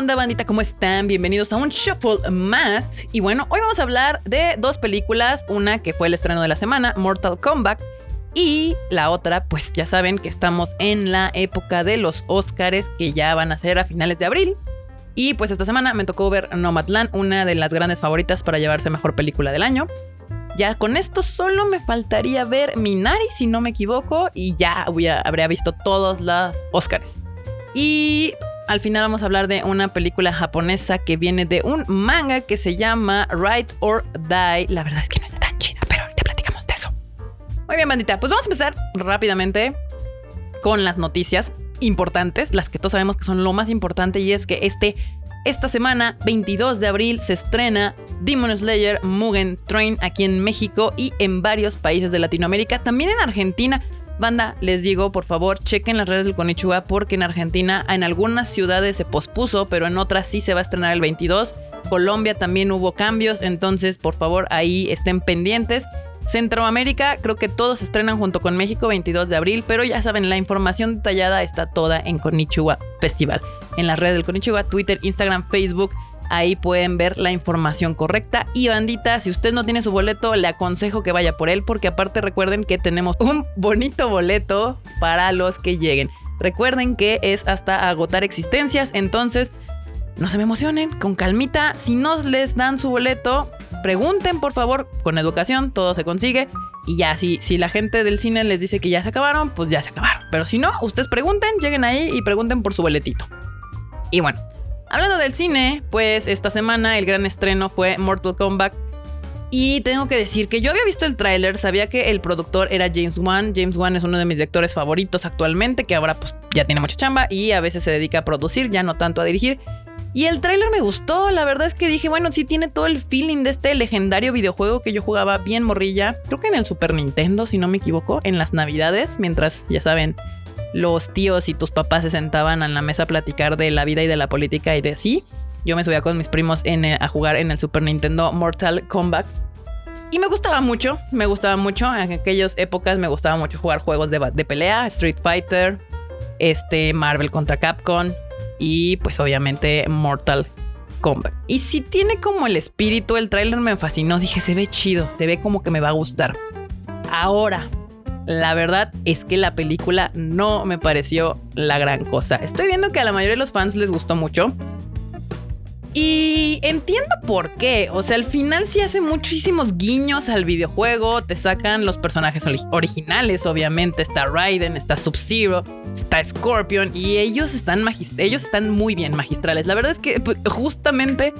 onda, bandita? ¿Cómo están? Bienvenidos a un Shuffle más. Y bueno, hoy vamos a hablar de dos películas. Una que fue el estreno de la semana, Mortal Kombat. Y la otra, pues ya saben que estamos en la época de los Oscars que ya van a ser a finales de abril. Y pues esta semana me tocó ver Nomadland, una de las grandes favoritas para llevarse mejor película del año. Ya con esto solo me faltaría ver Minari, si no me equivoco, y ya habría visto todos los Oscars. Y al final vamos a hablar de una película japonesa que viene de un manga que se llama Ride or Die. La verdad es que no está tan chida, pero te platicamos de eso. Muy bien, bandita. Pues vamos a empezar rápidamente con las noticias importantes, las que todos sabemos que son lo más importante, y es que este, esta semana, 22 de abril, se estrena Demon Slayer Mugen Train aquí en México y en varios países de Latinoamérica, también en Argentina. Banda, les digo, por favor, chequen las redes del Konichiwa porque en Argentina en algunas ciudades se pospuso, pero en otras sí se va a estrenar el 22. Colombia también hubo cambios, entonces por favor ahí estén pendientes. Centroamérica, creo que todos estrenan junto con México 22 de abril, pero ya saben, la información detallada está toda en Konichiwa Festival. En las redes del Konichiwa, Twitter, Instagram, Facebook, Ahí pueden ver la información correcta. Y bandita, si usted no tiene su boleto, le aconsejo que vaya por él porque aparte recuerden que tenemos un bonito boleto para los que lleguen. Recuerden que es hasta agotar existencias, entonces no se me emocionen, con calmita. Si no les dan su boleto, pregunten por favor, con educación, todo se consigue. Y ya, si, si la gente del cine les dice que ya se acabaron, pues ya se acabaron. Pero si no, ustedes pregunten, lleguen ahí y pregunten por su boletito. Y bueno, Hablando del cine, pues esta semana el gran estreno fue Mortal Kombat. Y tengo que decir que yo había visto el tráiler, sabía que el productor era James Wan. James Wan es uno de mis directores favoritos actualmente, que ahora pues ya tiene mucha chamba y a veces se dedica a producir, ya no tanto a dirigir. Y el tráiler me gustó, la verdad es que dije, bueno, sí tiene todo el feeling de este legendario videojuego que yo jugaba bien morrilla, creo que en el Super Nintendo, si no me equivoco, en las navidades, mientras, ya saben, los tíos y tus papás se sentaban en la mesa a platicar de la vida y de la política y de así. Yo me subía con mis primos a jugar en el Super Nintendo Mortal Kombat. Y me gustaba mucho, me gustaba mucho. En aquellas épocas me gustaba mucho jugar juegos de, de pelea, Street Fighter, este, Marvel contra Capcom y pues obviamente Mortal Kombat. Y si tiene como el espíritu, el tráiler me fascinó. Dije, se ve chido, se ve como que me va a gustar. Ahora, la verdad es que la película no me pareció la gran cosa. Estoy viendo que a la mayoría de los fans les gustó mucho. Y entiendo por qué. O sea, al final sí hace muchísimos guiños al videojuego. Te sacan los personajes originales, obviamente. Está Raiden, está Sub-Zero, está Scorpion. Y ellos están, ellos están muy bien magistrales. La verdad es que pues, justamente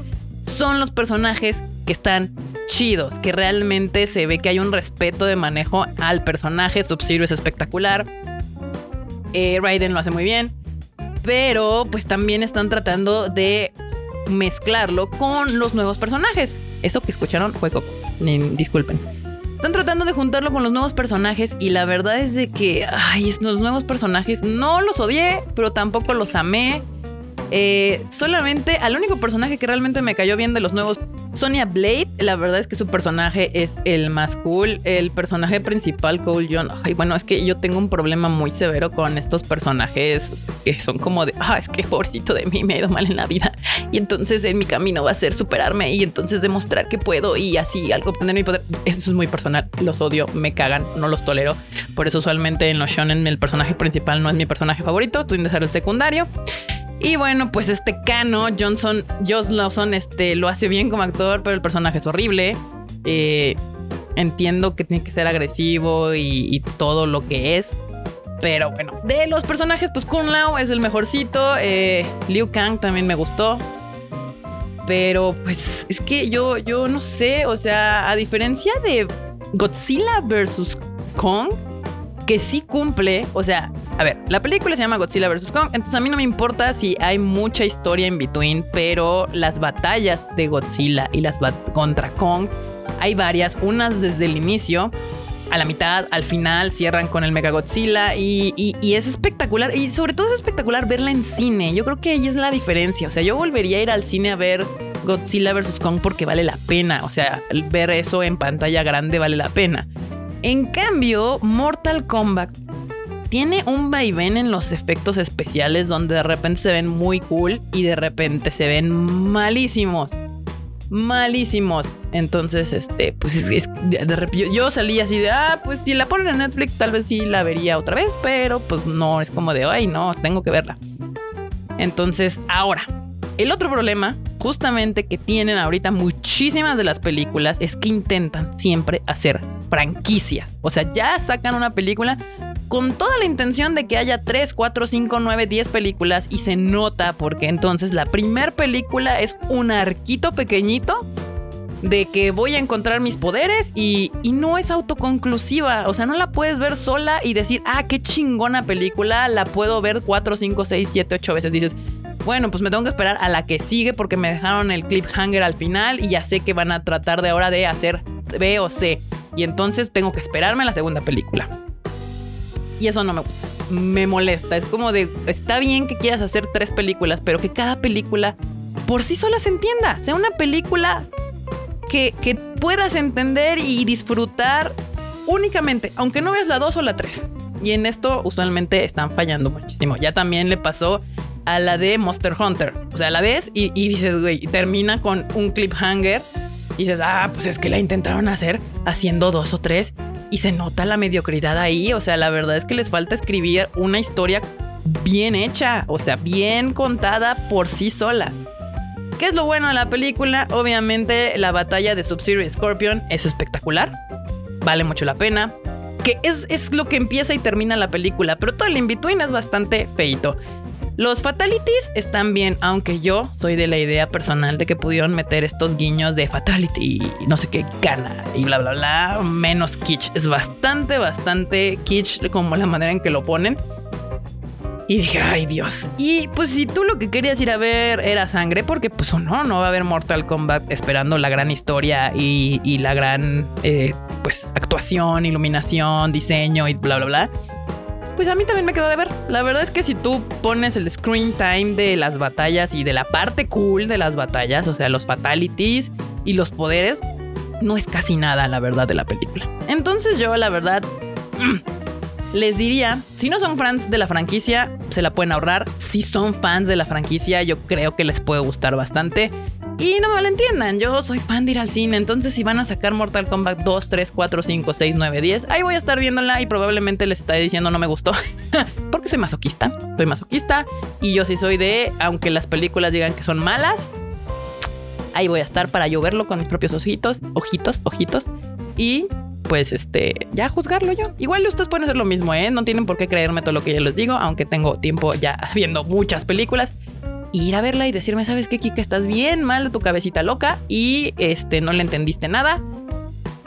son los personajes que están chidos, que realmente se ve que hay un respeto de manejo al personaje. Sub-Zero es espectacular. Eh, Raiden lo hace muy bien. Pero pues también están tratando de mezclarlo con los nuevos personajes. Eso que escucharon fue Coco. Disculpen. Están tratando de juntarlo con los nuevos personajes y la verdad es de que, ay, los nuevos personajes no los odié, pero tampoco los amé. Eh, solamente al único personaje que realmente me cayó bien de los nuevos, Sonia Blade, la verdad es que su personaje es el más cool. El personaje principal, Cole John, ay, bueno, es que yo tengo un problema muy severo con estos personajes que son como de, ah, es que pobrecito de mí me ha ido mal en la vida. Y entonces en mi camino va a ser superarme y entonces demostrar que puedo y así algo obtener mi poder. Eso es muy personal, los odio, me cagan, no los tolero. Por eso usualmente en los shonen el personaje principal no es mi personaje favorito, tú de ser el secundario. Y bueno, pues este Cano, Johnson, Lawson, este, lo hace bien como actor, pero el personaje es horrible. Eh, entiendo que tiene que ser agresivo y, todo lo que es. Pero bueno, de los personajes, pues Kun Lao es el mejorcito. Eh, Liu Kang también me gustó. Pero pues es que yo, yo no sé, o sea, a diferencia de Godzilla vs. Kong, que sí cumple, o sea, la película se llama Godzilla vs. Kong, entonces a mí no me importa si hay mucha historia en between, pero las batallas de Godzilla y las contra Kong, hay varias, unas desde el inicio, a la mitad, al final, cierran con el Mega Godzilla y, y, es espectacular. Y sobre todo es espectacular verla en cine. Yo creo que ahí es la diferencia. O sea, yo volvería a ir al cine a ver Godzilla vs. Kong porque vale la pena. O sea, ver eso en pantalla grande vale la pena. En cambio, Mortal Kombat tiene un vaivén en los efectos especiales donde de repente se ven muy cool y de repente se ven malísimos. Malísimos. Entonces, este, pues es, yo, yo, salí así de, ah, pues si la ponen en Netflix, tal vez sí la vería otra vez, pero pues no, es como de, ay, no, tengo que verla. Entonces, ahora, el otro problema, justamente que tienen ahorita muchísimas de las películas, es que intentan siempre hacer franquicias. O sea, ya sacan una película con toda la intención de que haya 3, 4, 5, 9, 10 películas y se nota porque entonces la primera película es un arquito pequeñito de que voy a encontrar mis poderes y, y, no es autoconclusiva. O sea, no la puedes ver sola y decir, ah, qué chingona película, la puedo ver 4, 5, 6, 7, 8 veces. Dices, bueno, pues me tengo que esperar a la que sigue porque me dejaron el cliffhanger al final y ya sé que van a tratar de ahora de hacer B o C. Y entonces tengo que esperarme a la segunda película. Y eso no me gusta. Me molesta. Es como de, está bien que quieras hacer tres películas, pero que cada película por sí sola se entienda. Sea una película que, que puedas entender y disfrutar únicamente, aunque no veas la dos o la tres. Y en esto usualmente están fallando muchísimo. Ya también le pasó a la de Monster Hunter. O sea, la ves y, dices, güey, termina con un cliffhanger. Y dices, ah, pues es que la intentaron hacer haciendo dos o tres y se nota la mediocridad ahí. O sea, la verdad es que les falta escribir una historia bien hecha, o sea, bien contada por sí sola. ¿Qué es lo bueno de la película? Obviamente la batalla de Sub-Zero y Scorpion es espectacular, vale mucho la pena. Que es, es lo que empieza y termina la película, pero todo el in-between es bastante feito. Los fatalities están bien, aunque yo soy de la idea personal de que pudieron meter estos guiños de fatality y no sé qué gana y bla bla bla, menos kitsch. Es bastante, bastante kitsch como la manera en que lo ponen. Y dije, ay Dios. Y pues si tú lo que querías ir a ver era sangre, porque pues no, no va a haber Mortal Kombat esperando la gran historia y, la gran eh, pues actuación, iluminación, diseño y bla bla bla pues a mí también me quedó de ver. La verdad es que si tú pones el screen time de las batallas y de la parte cool de las batallas, o sea, los fatalities y los poderes, no es casi nada, la verdad, de la película. Entonces yo, la verdad, les diría, si no son fans de la franquicia, se la pueden ahorrar. Si son fans de la franquicia, yo creo que les puede gustar bastante. Y no me lo yo soy fan de ir al cine, entonces si van a sacar Mortal Kombat 2, 3, 4, 5, 6, 9, 10, ahí voy a estar viéndola y probablemente les estaré diciendo no me gustó, porque soy masoquista, soy masoquista y yo sí soy de, aunque las películas digan que son malas, ahí voy a estar para yo verlo con mis propios ojitos, ojitos, ojitos y pues este, ya juzgarlo yo. Igual ustedes pueden hacer lo mismo, ¿eh? No tienen por qué creerme todo lo que yo les digo, aunque tengo tiempo ya viendo muchas películas ir a verla y decirme, ¿sabes qué, Kika? Estás bien mal de tu cabecita loca y este, no le entendiste nada.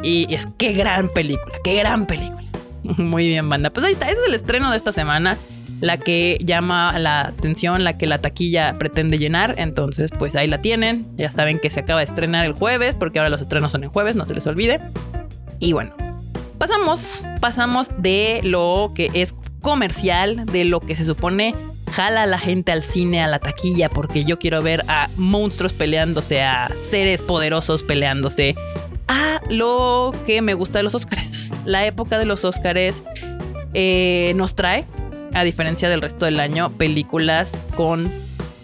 Y es qué gran película, qué gran película. Muy bien, banda. Pues ahí está, ese es el estreno de esta semana. La que llama la atención, la que la taquilla pretende llenar. Entonces, pues ahí la tienen. Ya saben que se acaba de estrenar el jueves, porque ahora los estrenos son en jueves, no se les olvide. Y bueno, pasamos, pasamos de lo que es comercial, de lo que se supone jala a la gente al cine, a la taquilla, porque yo quiero ver a monstruos peleándose, a seres poderosos peleándose, a lo que me gusta de los Oscars. La época de los Oscars eh, nos trae, a diferencia del resto del año, películas con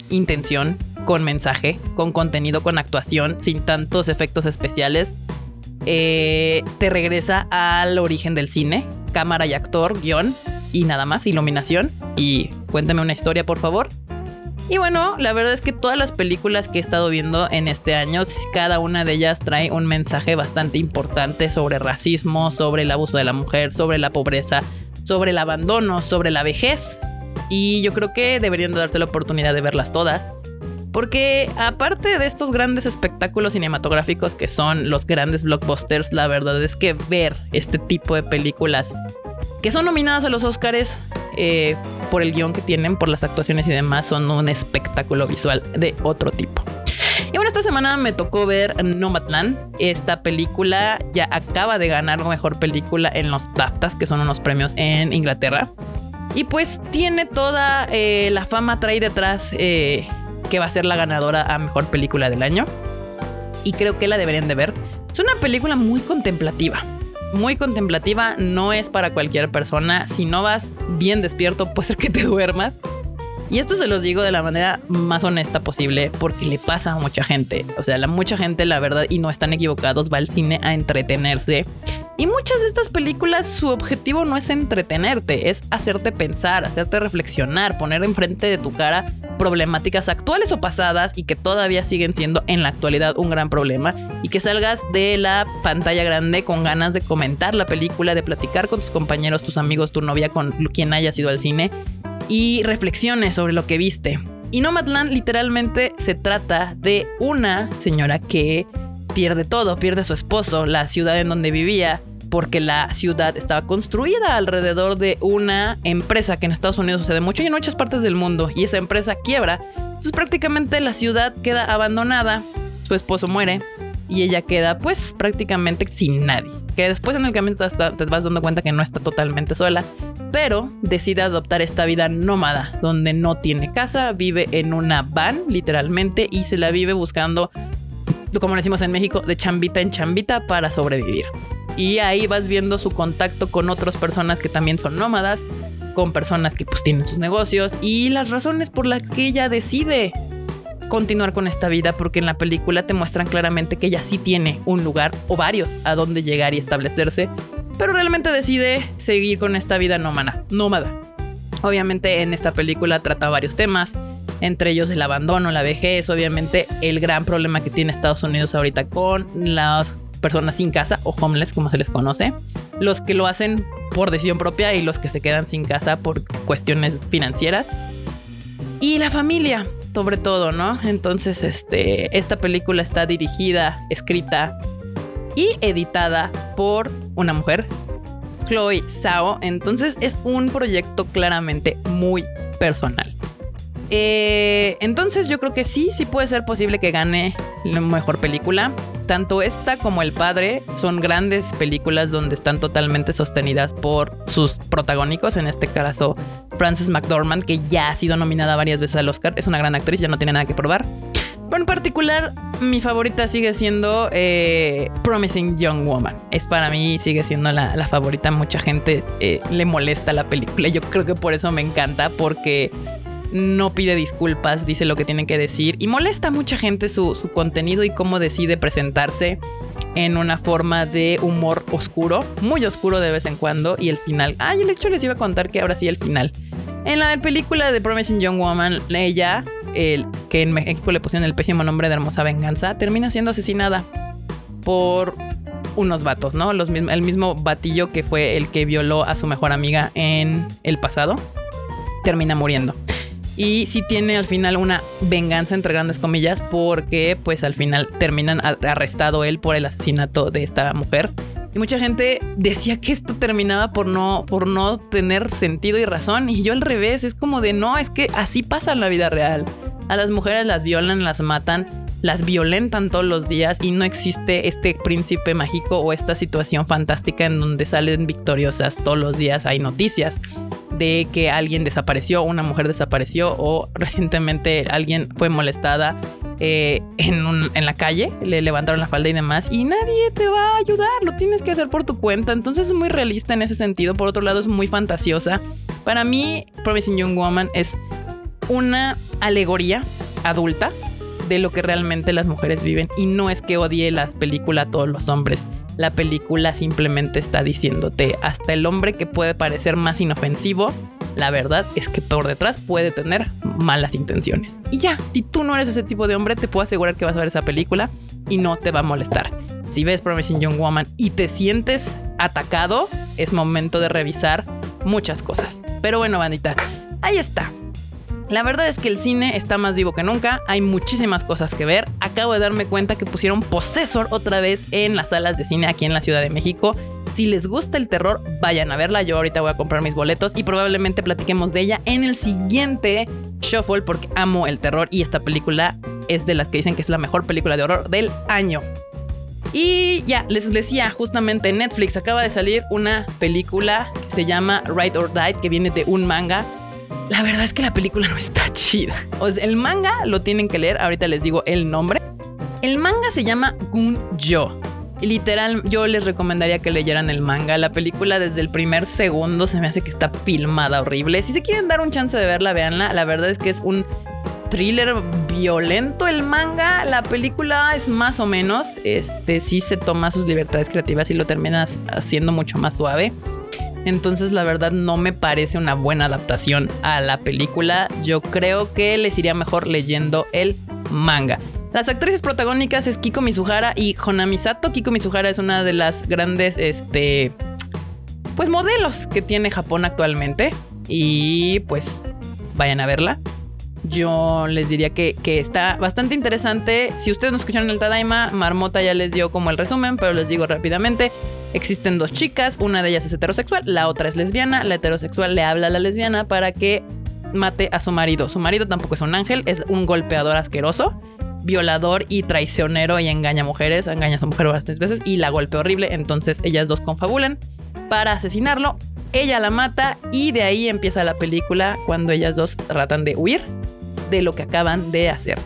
intención, con mensaje, con contenido, con actuación, sin tantos efectos especiales. Eh, te regresa al origen del cine, cámara y actor, guion y nada más, iluminación. Y cuéntame una historia, por favor. Y bueno, la verdad es que todas las películas que he estado viendo en este año, cada una de ellas trae un mensaje bastante importante sobre racismo, sobre el abuso de la mujer, sobre la pobreza, sobre el abandono, sobre la vejez. Y yo creo que deberían darse la oportunidad de verlas todas. Porque aparte de estos grandes espectáculos cinematográficos que son los grandes blockbusters, la verdad es que ver este tipo de películas que son nominadas a los Oscars eh, por el guion que tienen, por las actuaciones y demás, son un espectáculo visual de otro tipo. Y bueno, esta semana me tocó ver Nomadland. Esta película ya acaba de ganar mejor película en los BAFTAs, que son unos premios en Inglaterra. Y pues tiene toda eh, la fama trae detrás eh, que va a ser la ganadora a mejor película del año. Y creo que la deberían de ver. Es una película muy contemplativa muy contemplativa, no es para cualquier persona. Si no vas bien despierto, puede ser que te duermas. Y esto se los digo de la manera más honesta posible porque le pasa a mucha gente. O sea, la mucha gente, la verdad, y no están equivocados, va al cine a entretenerse. Y muchas de estas películas, su objetivo no es entretenerte, es hacerte pensar, hacerte reflexionar, poner enfrente de tu cara problemáticas actuales o pasadas y que todavía siguen siendo en la actualidad un gran problema y que salgas de la pantalla grande con ganas de comentar la película, de platicar con tus compañeros, tus amigos, tu novia, con quien haya ido al cine y reflexiones sobre lo que viste. Y Nomadland literalmente se trata de una señora que pierde todo, pierde a su esposo, la ciudad en donde vivía, porque la ciudad estaba construida alrededor de una empresa que en Estados Unidos sucede mucho y en muchas partes del mundo, y esa empresa quiebra. Entonces prácticamente la ciudad queda abandonada, su esposo muere y ella queda pues prácticamente sin nadie. Que después en el camino te vas dando cuenta que no está totalmente sola, pero decide adoptar esta vida nómada, donde no tiene casa, vive en una van literalmente y se la vive buscando, como decimos en México, de chambita en chambita para sobrevivir. Y ahí vas viendo su contacto con otras personas que también son nómadas, con personas que pues tienen sus negocios y las razones por las que ella decide continuar con esta vida porque en la película te muestran claramente que ella sí tiene un lugar o varios a donde llegar y establecerse, pero realmente decide seguir con esta vida nómada. nómada. Obviamente en esta película trata varios temas, entre ellos el abandono, la vejez, obviamente el gran problema que tiene Estados Unidos ahorita con las personas sin casa o homeless como se les conoce, los que lo hacen por decisión propia y los que se quedan sin casa por cuestiones financieras. Y la familia, sobre todo, ¿no? Entonces, este, esta película está dirigida, escrita y editada por una mujer, Chloe Zhao. Entonces es un proyecto claramente muy personal. Eh, entonces yo creo que sí, sí puede ser posible que gane la mejor película. Tanto esta como El Padre son grandes películas donde están totalmente sostenidas por sus protagónicos, en este caso Frances McDormand, que ya ha sido nominada varias veces al Oscar, es una gran actriz, ya no tiene nada que probar. Pero en particular, mi favorita sigue siendo eh, Promising Young Woman. Es para mí, sigue siendo la, favorita. Mucha gente eh, le molesta la película. Yo creo que por eso me encanta, porque no pide disculpas, dice lo que tiene que decir y molesta a mucha gente su, contenido y cómo decide presentarse en una forma de humor oscuro, muy oscuro de vez en cuando y el final. Ay, el hecho les iba a contar que ahora sí el final. En la película de Promising Young Woman, ella, el, que en México le pusieron el pésimo nombre de Hermosa Venganza, termina siendo asesinada por unos vatos, ¿no? Los, el mismo batillo que fue el que violó a su mejor amiga en el pasado, termina muriendo y sí tiene al final una venganza entre grandes comillas porque pues al final terminan arrestado él por el asesinato de esta mujer. Y mucha gente decía que esto terminaba por no, por no tener sentido y razón. Y yo al revés, es como de no, es que así pasa en la vida real. A las mujeres las violan, las matan, las violentan todos los días y no existe este príncipe mágico o esta situación fantástica en donde salen victoriosas todos los días. Hay noticias de que alguien desapareció, una mujer desapareció o recientemente alguien fue molestada eh, en, en, la calle, le levantaron la falda y demás, y nadie te va a ayudar, lo tienes que hacer por tu cuenta. Entonces es muy realista en ese sentido. Por otro lado, es muy fantasiosa. Para mí, Promising Young Woman es una alegoría adulta de lo que realmente las mujeres viven. Y no es que odie las películas a todos los hombres la película simplemente está diciéndote, hasta el hombre que puede parecer más inofensivo, la verdad es que por detrás puede tener malas intenciones. Y ya, si tú no eres ese tipo de hombre, te puedo asegurar que vas a ver esa película y no te va a molestar. Si ves Promising Young Woman y te sientes atacado, es momento de revisar muchas cosas. Pero bueno, bandita, ahí está. La verdad es que el cine está más vivo que nunca, hay muchísimas cosas que ver. Acabo de darme cuenta que pusieron Possessor otra vez en las salas de cine aquí en la Ciudad de México. Si les gusta el terror, vayan a verla. Yo ahorita voy a comprar mis boletos y probablemente platiquemos de ella en el siguiente Shuffle porque amo el terror y esta película es de las que dicen que es la mejor película de horror del año. Y ya, les decía, justamente en Netflix acaba de salir una película que se llama Ride or Die, que viene de un manga la verdad es que la película no está chida. O sea, el manga lo tienen que leer, ahorita les digo el nombre. El manga se llama Gun-Jo. literal, yo les recomendaría que leyeran el manga. La película desde el primer segundo se me hace que está filmada horrible. Si se quieren dar un chance de verla, véanla. La verdad es que es un thriller violento el manga. La película es más o menos. Este sí se toma sus libertades creativas y lo terminas haciendo mucho más suave. Entonces, la verdad, no me parece una buena adaptación a la película. Yo creo que les iría mejor leyendo el manga. Las actrices protagónicas es Kiko Mizuhara y Honami Sato. Kiko Mizuhara es una de las grandes, este, pues modelos que tiene Japón actualmente. Y pues vayan a verla. Yo les diría que, que, está bastante interesante. Si ustedes no escucharon el Tadaima, Marmota ya les dio como el resumen, pero les digo rápidamente. Existen dos chicas, una de ellas es heterosexual, la otra es lesbiana. La heterosexual le habla a la lesbiana para que mate a su marido. Su marido tampoco es un ángel, es un golpeador asqueroso, violador y traicionero y engaña a mujeres, engaña a su mujer bastantes veces y la golpea horrible. Entonces ellas dos confabulan para asesinarlo. Ella la mata y de ahí empieza la película cuando ellas dos tratan de huir de lo que acaban de hacer.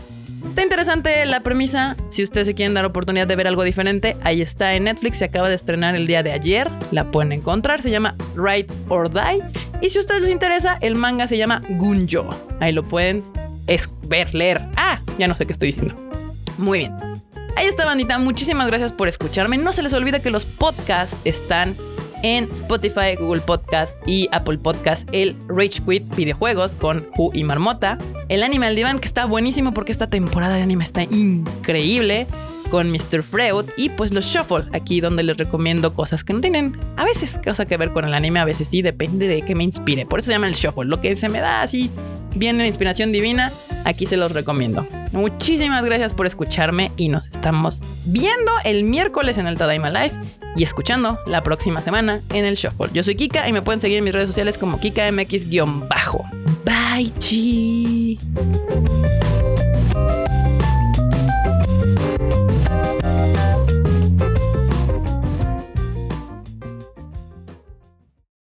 Está interesante la premisa. Si ustedes se quieren dar oportunidad de ver algo diferente, ahí está en Netflix. Se acaba de estrenar el día de ayer. La pueden encontrar. Se llama Ride or Die. Y si a ustedes les interesa, el manga se llama Gunjo. Ahí lo pueden ver, leer. Ah, ya no sé qué estoy diciendo. Muy bien. Ahí está, bandita. Muchísimas gracias por escucharme. No se les olvide que los podcasts están en Spotify, Google Podcast y Apple Podcast el Rage Quit videojuegos con Hu y Marmota. El anime al diván que está buenísimo porque esta temporada de anime está increíble con Mr. Freud y pues los Shuffle, aquí donde les recomiendo cosas que no tienen a veces cosa que ver con el anime, a veces sí, depende de qué me inspire. Por eso se llama el Shuffle, lo que se me da así viene la inspiración divina, aquí se los recomiendo. Muchísimas gracias por escucharme y nos estamos viendo el miércoles en el Tadaima Live y escuchando la próxima semana en el Shuffle. Yo soy Kika y me pueden seguir en mis redes sociales como KikaMX-bajo. Bye, chi.